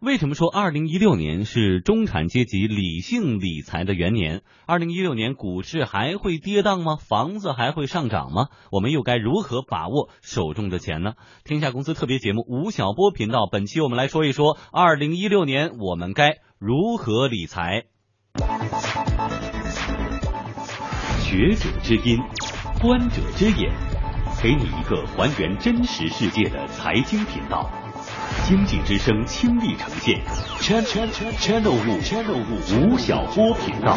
为什么说二零一六年是中产阶级理性理财的元年？二零一六年股市还会跌宕吗？房子还会上涨吗？我们又该如何把握手中的钱呢？天下公司特别节目吴晓波频道，本期我们来说一说二零一六年我们该如何理财。学者之音，观者之眼，给你一个还原真实世界的财经频道。经济之声倾力呈现，channel 五吴晓波频道。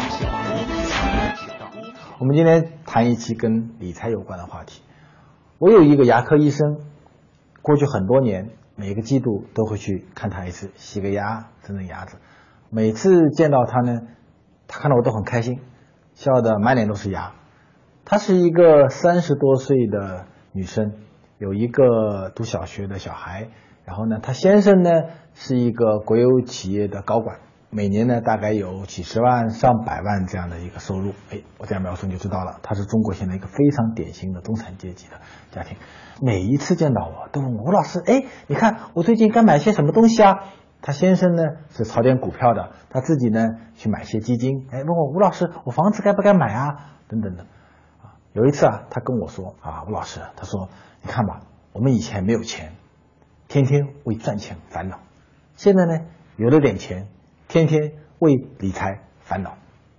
我们今天谈一期跟理财有关的话题。我有一个牙科医生，过去很多年，每个季度都会去看他一次，洗个牙，整整牙子。每次见到他呢，他看到我都很开心，笑得满脸都是牙。她是一个三十多岁的女生，有一个读小学的小孩。然后呢，他先生呢是一个国有企业的高管，每年呢大概有几十万上百万这样的一个收入。哎，我这样描述你就知道了，他是中国现在一个非常典型的中产阶级的家庭。每一次见到我都问吴老师，哎，你看我最近该买些什么东西啊？他先生呢是炒点股票的，他自己呢去买些基金。哎，问我吴老师，我房子该不该买啊？等等的。啊，有一次啊，他跟我说啊，吴老师，他说你看吧，我们以前没有钱。天天为赚钱烦恼，现在呢有了点钱，天天为理财烦恼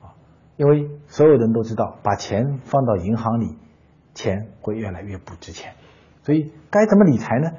啊！因为所有人都知道，把钱放到银行里，钱会越来越不值钱，所以该怎么理财呢？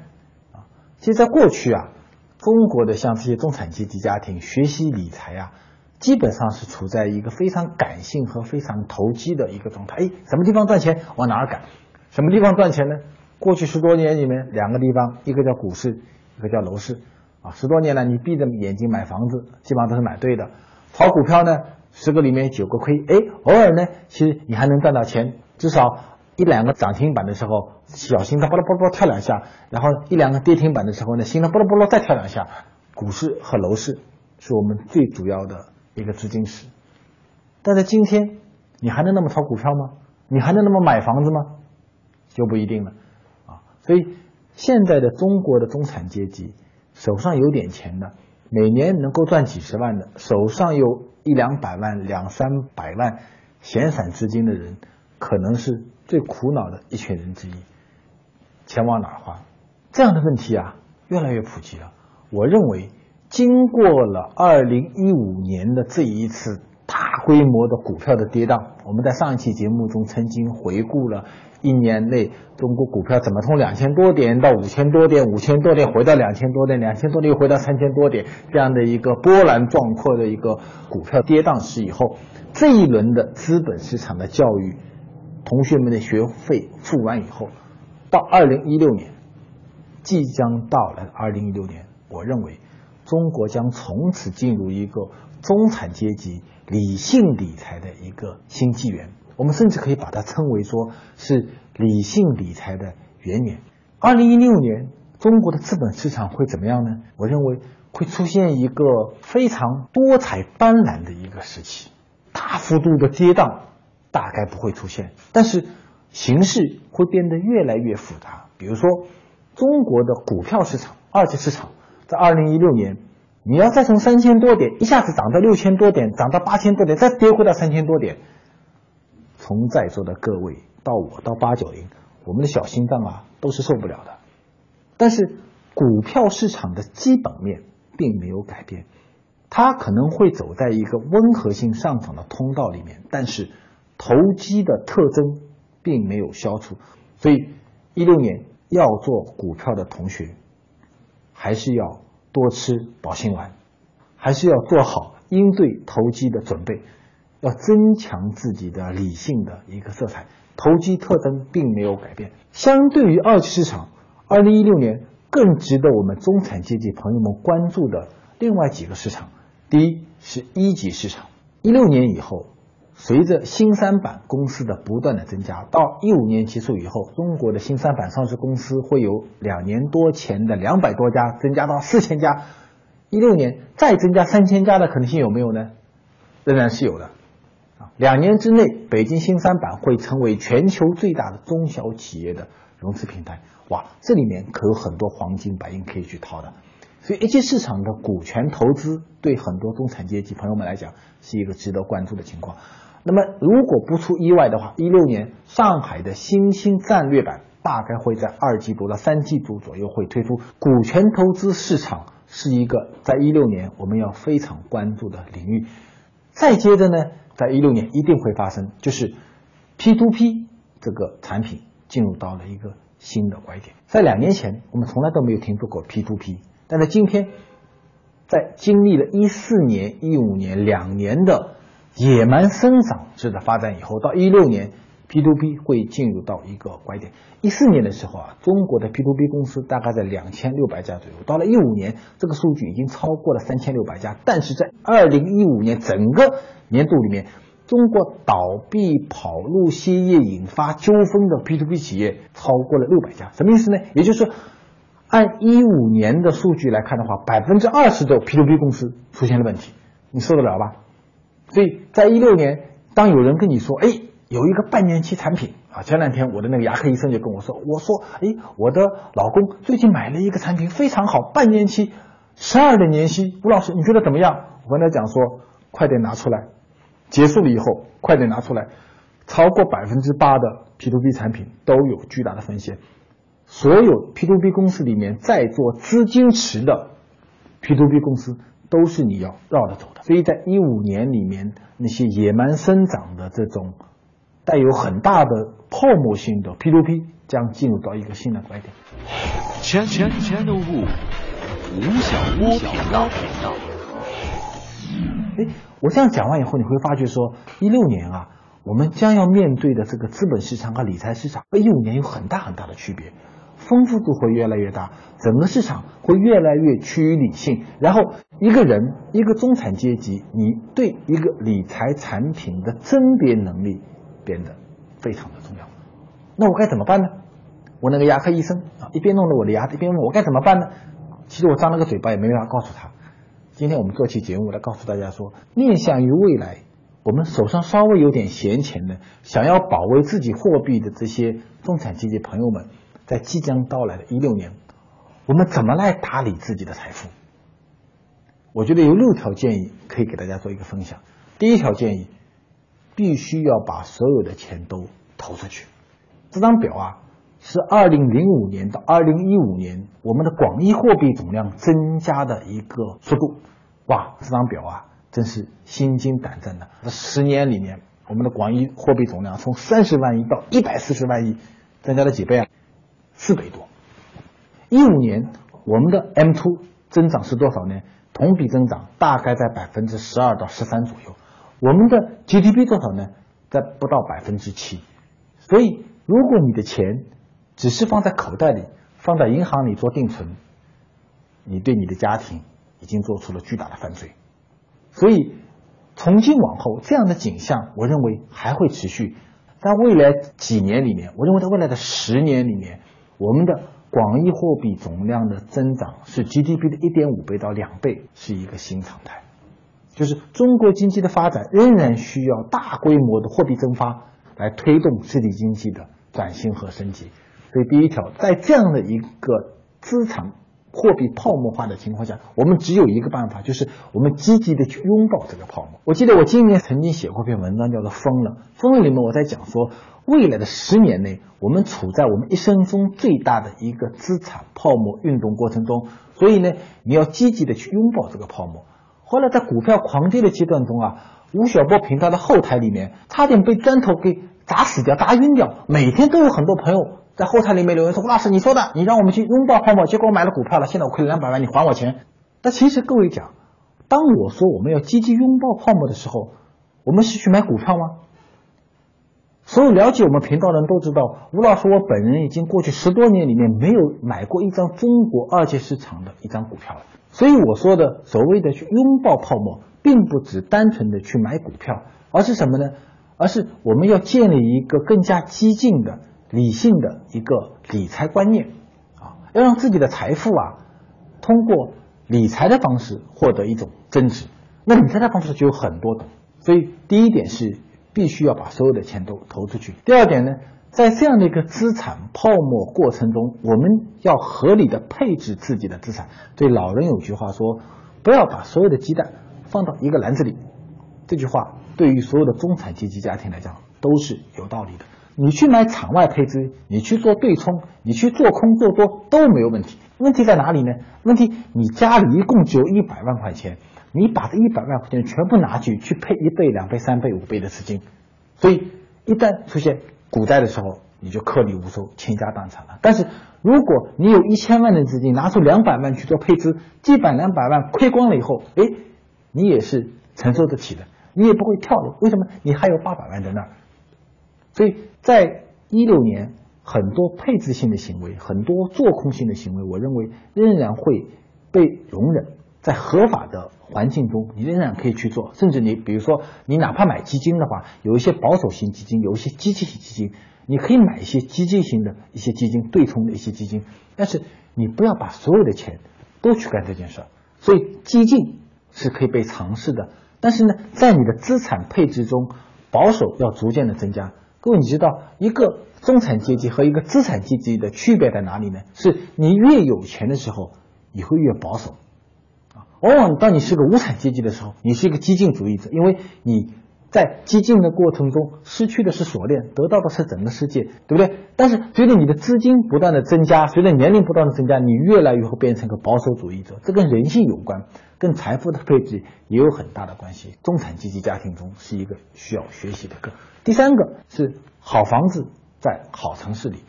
啊，其实，在过去啊，中国的像这些中产阶级家庭学习理财啊，基本上是处在一个非常感性和非常投机的一个状态。哎，什么地方赚钱往哪儿赶？什么地方赚钱呢？过去十多年里面，两个地方，一个叫股市，一个叫楼市，啊，十多年来你闭着眼睛买房子，基本上都是买对的。炒股票呢，十个里面九个亏，哎，偶尔呢，其实你还能赚到钱，至少一两个涨停板的时候，小心脏巴拉巴拉跳两下，然后一两个跌停板的时候呢，心脏巴拉巴拉再跳两下。股市和楼市是我们最主要的一个资金池。但在今天，你还能那么炒股票吗？你还能那么买房子吗？就不一定了。所以，现在的中国的中产阶级手上有点钱的，每年能够赚几十万的，手上有一两百万、两三百万闲散资金的人，可能是最苦恼的一群人之一。钱往哪花？这样的问题啊，越来越普及了。我认为，经过了二零一五年的这一次规模的股票的跌宕，我们在上一期节目中曾经回顾了。一年内，中国股票怎么从两千多点到五千多点，五千多点回到两千多点，两千多点又回到三千多点，这样的一个波澜壮阔的一个股票跌宕史以后，这一轮的资本市场的教育，同学们的学费付完以后，到二零一六年，即将到来的二零一六年，我认为中国将从此进入一个中产阶级理性理财的一个新纪元。我们甚至可以把它称为说是理性理财的元年。二零一六年，中国的资本市场会怎么样呢？我认为会出现一个非常多彩斑斓的一个时期，大幅度的跌宕大概不会出现，但是形势会变得越来越复杂。比如说，中国的股票市场、二级市场，在二零一六年，你要再从三千多点一下子涨到六千多点，涨到八千多点，再跌回到三千多点。从在座的各位到我到八九零，我们的小心脏啊都是受不了的。但是股票市场的基本面并没有改变，它可能会走在一个温和性上涨的通道里面，但是投机的特征并没有消除。所以一六年要做股票的同学，还是要多吃保心丸，还是要做好应对投机的准备。要增强自己的理性的一个色彩，投机特征并没有改变。相对于二级市场，二零一六年更值得我们中产阶级朋友们关注的另外几个市场，第一是一级市场。一六年以后，随着新三板公司的不断的增加，到一五年结束以后，中国的新三板上市公司会有两年多前的两百多家增加到四千家，一六年再增加三千家的可能性有没有呢？仍然是有的。啊两年之内，北京新三板会成为全球最大的中小企业的融资平台。哇，这里面可有很多黄金白银可以去掏的。所以一级市场的股权投资对很多中产阶级朋友们来讲是一个值得关注的情况。那么如果不出意外的话，一六年上海的新兴战略版大概会在二季度到三季度左右会推出。股权投资市场是一个在一六年我们要非常关注的领域。再接着呢，在一六年一定会发生，就是 P to P 这个产品进入到了一个新的拐点。在两年前，我们从来都没有听说过 P to P，但在今天，在经历了一四年、一五年两年的野蛮生长式的发展以后，到一六年。P to P 会进入到一个拐点。一四年的时候啊，中国的 P to P 公司大概在两千六百家左右。到了一五年，这个数据已经超过了三千六百家。但是在二零一五年整个年度里面，中国倒闭、跑路、歇业引发纠纷的 P to P 企业超过了六百家。什么意思呢？也就是说，按一五年的数据来看的话，百分之二十的 P to P 公司出现了问题，你受得了吧？所以在一六年，当有人跟你说，哎。有一个半年期产品啊，前两天我的那个牙科医生就跟我说，我说，哎，我的老公最近买了一个产品，非常好，半年期，十二的年息，吴老师你觉得怎么样？我跟他讲说，快点拿出来，结束了以后快点拿出来，超过百分之八的 P to P 产品都有巨大的风险，所有 P to P 公司里面在做资金池的 P to P 公司都是你要绕着走的，所以在一五年里面那些野蛮生长的这种。带有很大的泡沫性的 P to P 将进入到一个新的拐点。全全全都不吴晓波频道。哎，我这样讲完以后，你会发觉说，一六年啊，我们将要面对的这个资本市场和理财市场和一五年有很大很大的区别，丰富度会越来越大，整个市场会越来越趋于理性。然后，一个人，一个中产阶级，你对一个理财产品的甄别能力。变得非常的重要，那我该怎么办呢？我那个牙科医生啊，一边弄着我的牙，一边问我该怎么办呢？其实我张了个嘴巴也没办法告诉他。今天我们做期节目来告诉大家说，面向于未来，我们手上稍微有点闲钱的，想要保卫自己货币的这些中产阶级朋友们，在即将到来的一六年，我们怎么来打理自己的财富？我觉得有六条建议可以给大家做一个分享。第一条建议。必须要把所有的钱都投出去。这张表啊，是二零零五年到二零一五年我们的广义货币总量增加的一个速度。哇，这张表啊，真是心惊胆战的。这十年里面，我们的广义货币总量从三十万亿到一百四十万亿，增加了几倍啊？四倍多。一五年我们的 M two 增长是多少呢？同比增长大概在百分之十二到十三左右。我们的 GDP 多少呢？在不到百分之七，所以如果你的钱只是放在口袋里，放在银行里做定存，你对你的家庭已经做出了巨大的犯罪。所以从今往后，这样的景象，我认为还会持续。在未来几年里面，我认为在未来的十年里面，我们的广义货币总量的增长是 GDP 的一点五倍到两倍，是一个新常态。就是中国经济的发展仍然需要大规模的货币增发来推动实体经济的转型和升级。所以第一条，在这样的一个资产货币泡沫化的情况下，我们只有一个办法，就是我们积极的去拥抱这个泡沫。我记得我今年曾经写过一篇文章，叫做《疯了》。疯了里面我在讲说，未来的十年内，我们处在我们一生中最大的一个资产泡沫运动过程中。所以呢，你要积极的去拥抱这个泡沫。后来在股票狂跌的阶段中啊，吴晓波频道的后台里面差点被砖头给砸死掉、砸晕掉。每天都有很多朋友在后台里面留言说：“吴老师，你说的，你让我们去拥抱泡沫，结果我买了股票了，现在我亏了两百万，你还我钱。”但其实各位讲，当我说我们要积极拥抱泡沫的时候，我们是去买股票吗？所有了解我们频道的人都知道，吴老师我本人已经过去十多年里面没有买过一张中国二级市场的一张股票了。所以我说的所谓的去拥抱泡沫，并不只单纯的去买股票，而是什么呢？而是我们要建立一个更加激进的、理性的一个理财观念啊，要让自己的财富啊，通过理财的方式获得一种增值。那理财的方式就有很多种，所以第一点是必须要把所有的钱都投出去。第二点呢，在这样的一个资产泡沫过程中，我们要合理的配置自己的资产。对老人有句话说：“不要把所有的鸡蛋放到一个篮子里。”这句话对于所有的中产阶级家庭来讲都是有道理的。你去买场外配资，你去做对冲，你去做空做多都没有问题。问题在哪里呢？问题你家里一共只有一百万块钱，你把这一百万块钱全部拿去去配一倍、两倍、三倍、五倍的资金，所以一旦出现股灾的时候，你就颗粒无收、倾家荡产了。但是如果你有一千万的资金，拿出两百万去做配资，基本两百万亏光了以后，哎，你也是承受得起的。你也不会跳楼，为什么？你还有八百万在那儿，所以在一六年，很多配置性的行为，很多做空性的行为，我认为仍然会被容忍，在合法的环境中，你仍然可以去做。甚至你比如说，你哪怕买基金的话，有一些保守型基金，有一些激进型基金，你可以买一些激进型的一些基金，对冲的一些基金。但是你不要把所有的钱都去干这件事儿。所以激进是可以被尝试的。但是呢，在你的资产配置中，保守要逐渐的增加。各位，你知道一个中产阶级和一个资产阶级的区别在哪里呢？是你越有钱的时候，你会越保守，啊，往往当你是个无产阶级的时候，你是一个激进主义者，因为你。在激进的过程中，失去的是锁链，得到的是整个世界，对不对？但是随着你的资金不断的增加，随着年龄不断的增加，你越来越会变成一个保守主义者。这跟人性有关，跟财富的配置也有很大的关系。中产阶级家庭中是一个需要学习的课。第三个是好房子在好城市里。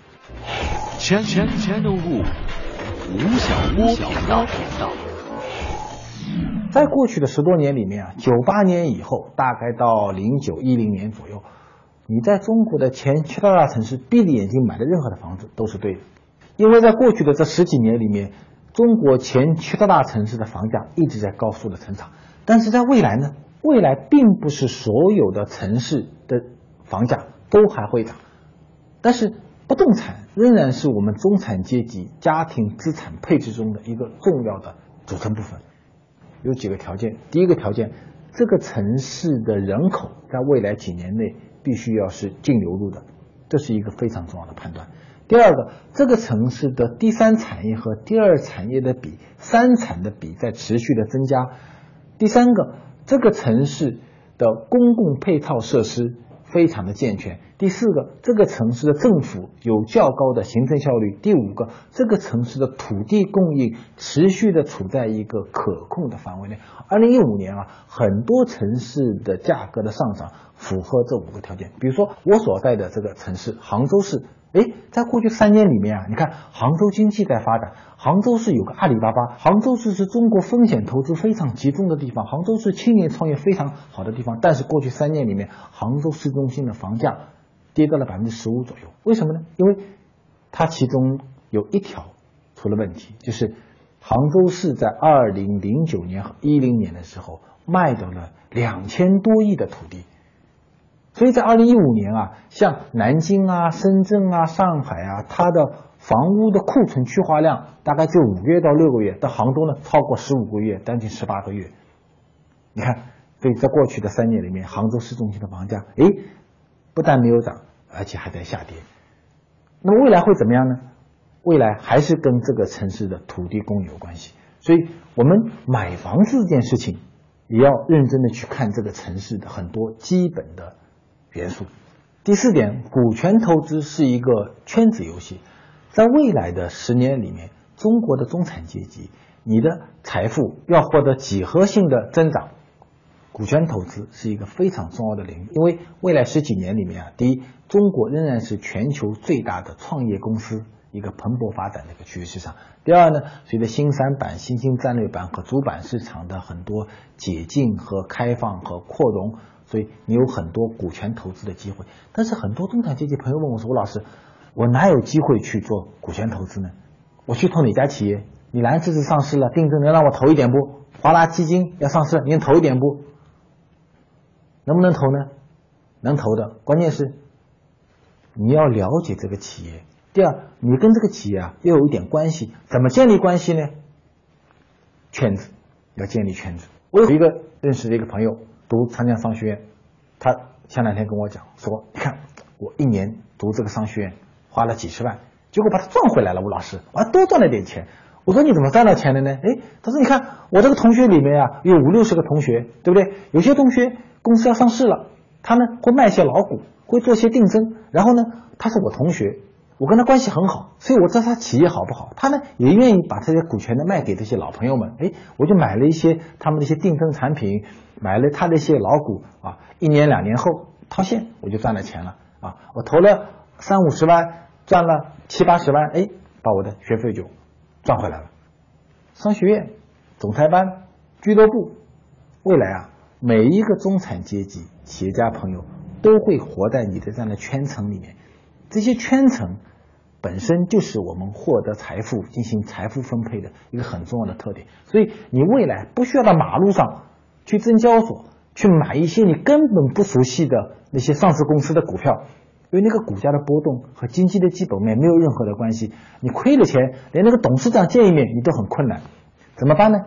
钱钱钱都不，吴晓波频道。在过去的十多年里面啊，九八年以后，大概到零九一零年左右，你在中国的前七大大城市闭着眼睛买的任何的房子都是对的，因为在过去的这十几年里面，中国前七大大城市的房价一直在高速的成长。但是在未来呢，未来并不是所有的城市的房价都还会涨，但是不动产仍然是我们中产阶级家庭资产配置中的一个重要的组成部分。有几个条件，第一个条件，这个城市的人口在未来几年内必须要是净流入的，这是一个非常重要的判断。第二个，这个城市的第三产业和第二产业的比，三产的比在持续的增加。第三个，这个城市的公共配套设施。非常的健全。第四个，这个城市的政府有较高的行政效率。第五个，这个城市的土地供应持续的处在一个可控的范围内。二零一五年啊，很多城市的价格的上涨符合这五个条件。比如说我所在的这个城市杭州市。哎，在过去三年里面啊，你看杭州经济在发展，杭州市有个阿里巴巴，杭州市是中国风险投资非常集中的地方，杭州是青年创业非常好的地方。但是过去三年里面，杭州市中心的房价跌到了百分之十五左右，为什么呢？因为它其中有一条出了问题，就是杭州市在二零零九年和一零年的时候卖掉了两千多亿的土地。所以在二零一五年啊，像南京啊、深圳啊、上海啊，它的房屋的库存去化量大概就五个月到六个月，到杭州呢超过十五个月，将近十八个月。你看，所以在过去的三年里面，杭州市中心的房价，哎，不但没有涨，而且还在下跌。那么未来会怎么样呢？未来还是跟这个城市的土地供应有关系。所以我们买房子这件事情，也要认真的去看这个城市的很多基本的。元素。第四点，股权投资是一个圈子游戏，在未来的十年里面，中国的中产阶级，你的财富要获得几何性的增长，股权投资是一个非常重要的领域。因为未来十几年里面啊，第一，中国仍然是全球最大的创业公司一个蓬勃发展的一个区域市场。第二呢，随着新三板、新兴战略板和主板市场的很多解禁和开放和扩容。所以你有很多股权投资的机会，但是很多中产阶级朋友问我说：“吴老师，我哪有机会去做股权投资呢？我去投哪家企业？你蓝这次上市了，定增能让我投一点不？华拉基金要上市，你能投一点不？能不能投呢？能投的，关键是你要了解这个企业。第二，你跟这个企业啊要有一点关系，怎么建立关系呢？圈子要建立圈子。我有一个认识的一个朋友。读长江商学院，他前两天跟我讲说：“你看，我一年读这个商学院花了几十万，结果把他赚回来了，吴老师，我还多赚了点钱。我说你怎么赚到钱的呢？哎，他说你看我这个同学里面啊，有五六十个同学，对不对？有些同学公司要上市了，他呢会卖些老股，会做些定增，然后呢他是我同学，我跟他关系很好，所以我知道他企业好不好，他呢也愿意把这些股权呢卖给这些老朋友们。哎，我就买了一些他们的一些定增产品，买了他的一些老股啊，一年两年后套现，我就赚了钱了啊！我投了三五十万，赚了七八十万，哎，把我的学费就。赚回来了，商学院、总裁班、俱乐部，未来啊，每一个中产阶级企业家朋友都会活在你的这样的圈层里面。这些圈层本身就是我们获得财富、进行财富分配的一个很重要的特点。所以，你未来不需要到马路上去证交所去买一些你根本不熟悉的那些上市公司的股票。因为那个股价的波动和经济的基本面没有任何的关系，你亏了钱，连那个董事长见一面你都很困难，怎么办呢？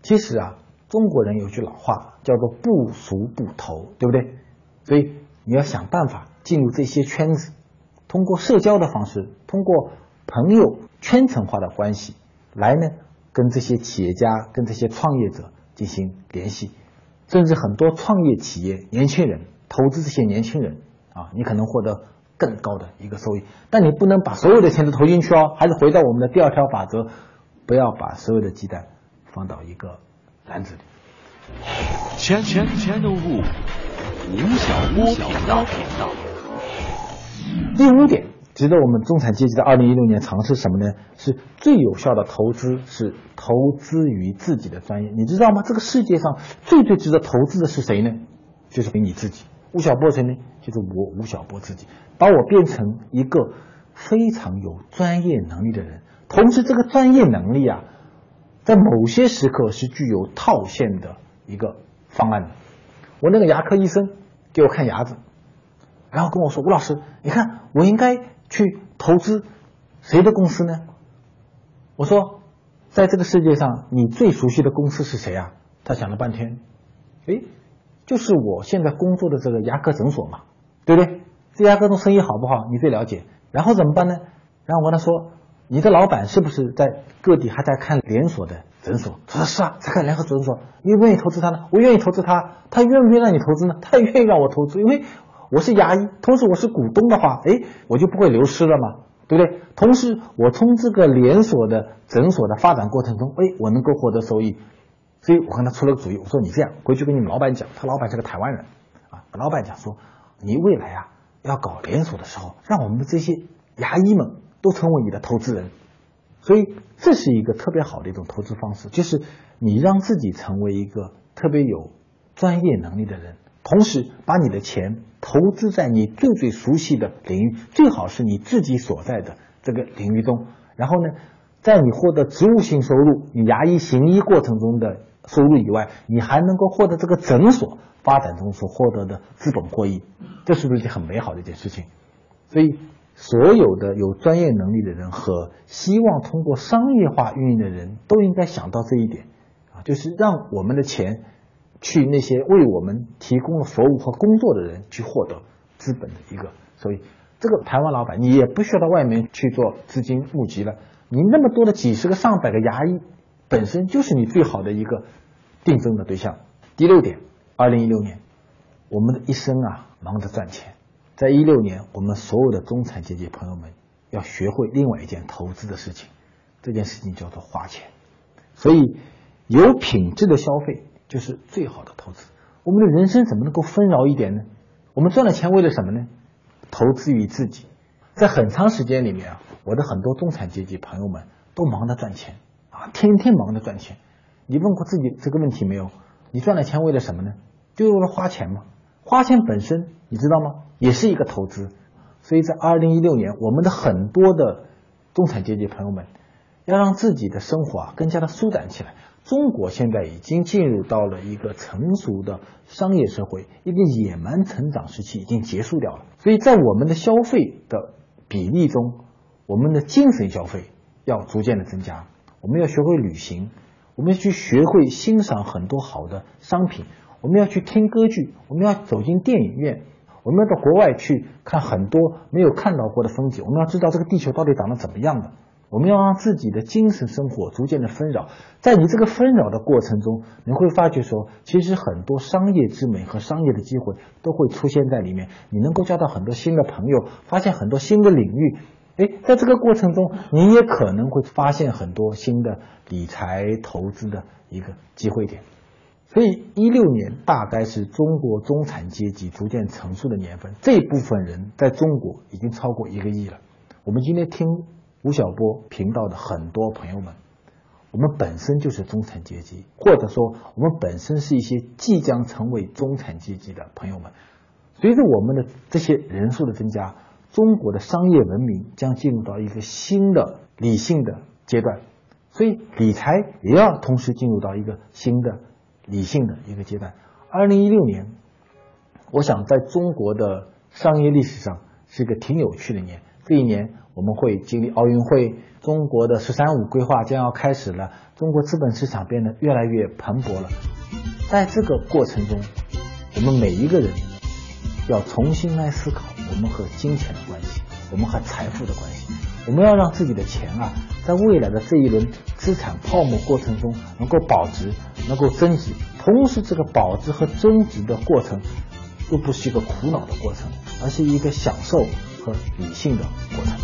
其实啊，中国人有句老话叫做不熟不投，对不对？所以你要想办法进入这些圈子，通过社交的方式，通过朋友圈层化的关系来呢，跟这些企业家、跟这些创业者进行联系，甚至很多创业企业年轻人投资这些年轻人。啊，你可能获得更高的一个收益，但你不能把所有的钱都投进去哦。还是回到我们的第二条法则，不要把所有的鸡蛋放到一个篮子里。钱钱钱都不，吴晓波频道。第五点，值得我们中产阶级在二零一六年尝试什么呢？是最有效的投资是投资于自己的专业。你知道吗？这个世界上最最值得投资的是谁呢？就是给你自己。吴晓波谁呢？就是我吴晓波自己，把我变成一个非常有专业能力的人。同时，这个专业能力啊，在某些时刻是具有套现的一个方案的。我那个牙科医生给我看牙子，然后跟我说：“吴老师，你看我应该去投资谁的公司呢？”我说：“在这个世界上，你最熟悉的公司是谁啊？”他想了半天，诶。就是我现在工作的这个牙科诊所嘛，对不对？这牙科中生意好不好，你最了解。然后怎么办呢？然后我跟他说，你的老板是不是在各地还在看连锁的诊所？他说是啊，在看连锁诊所。你愿意投资他呢？我愿意投资他。他愿不愿意让你投资呢？他也愿意让我投资，因为我是牙医，同时我是股东的话，哎，我就不会流失了嘛，对不对？同时，我从这个连锁的诊所的发展过程中，哎，我能够获得收益。所以我跟他出了个主意，我说你这样回去跟你们老板讲，他老板是个台湾人，啊，老板讲说，你未来啊要搞连锁的时候，让我们的这些牙医们都成为你的投资人，所以这是一个特别好的一种投资方式，就是你让自己成为一个特别有专业能力的人，同时把你的钱投资在你最最熟悉的领域，最好是你自己所在的这个领域中，然后呢，在你获得职务性收入，你牙医行医过程中的。收入以外，你还能够获得这个诊所发展中所获得的资本获益，这是不是一件很美好的一件事情？所以，所有的有专业能力的人和希望通过商业化运营的人都应该想到这一点啊，就是让我们的钱去那些为我们提供了服务和工作的人去获得资本的一个收益。这个台湾老板，你也不需要到外面去做资金募集了，你那么多的几十个、上百个牙医。本身就是你最好的一个定增的对象。第六点，二零一六年，我们的一生啊忙着赚钱，在一六年，我们所有的中产阶级朋友们要学会另外一件投资的事情，这件事情叫做花钱。所以，有品质的消费就是最好的投资。我们的人生怎么能够纷扰一点呢？我们赚了钱为了什么呢？投资于自己。在很长时间里面啊，我的很多中产阶级朋友们都忙着赚钱啊。天天忙着赚钱，你问过自己这个问题没有？你赚了钱为了什么呢？就为了花钱吗？花钱本身你知道吗？也是一个投资。所以在二零一六年，我们的很多的中产阶级朋友们，要让自己的生活啊更加的舒展起来。中国现在已经进入到了一个成熟的商业社会，一个野蛮成长时期已经结束掉了。所以在我们的消费的比例中，我们的精神消费要逐渐的增加。我们要学会旅行，我们要去学会欣赏很多好的商品，我们要去听歌剧，我们要走进电影院，我们要到国外去看很多没有看到过的风景，我们要知道这个地球到底长得怎么样的。我们要让自己的精神生活逐渐的纷扰，在你这个纷扰的过程中，你会发觉说，其实很多商业之美和商业的机会都会出现在里面。你能够交到很多新的朋友，发现很多新的领域。哎，在这个过程中，你也可能会发现很多新的理财投资的一个机会点。所以，一六年大概是中国中产阶级逐渐成熟的年份，这部分人在中国已经超过一个亿了。我们今天听。吴晓波频道的很多朋友们，我们本身就是中产阶级，或者说我们本身是一些即将成为中产阶级的朋友们。随着我们的这些人数的增加，中国的商业文明将进入到一个新的理性的阶段，所以理财也要同时进入到一个新的理性的一个阶段。二零一六年，我想在中国的商业历史上是一个挺有趣的年。这一年。我们会经历奥运会，中国的“十三五”规划将要开始了，中国资本市场变得越来越蓬勃了。在这个过程中，我们每一个人要重新来思考我们和金钱的关系，我们和财富的关系。我们要让自己的钱啊，在未来的这一轮资产泡沫过程中能够保值，能够增值。同时，这个保值和增值的过程又不是一个苦恼的过程，而是一个享受和理性的过程。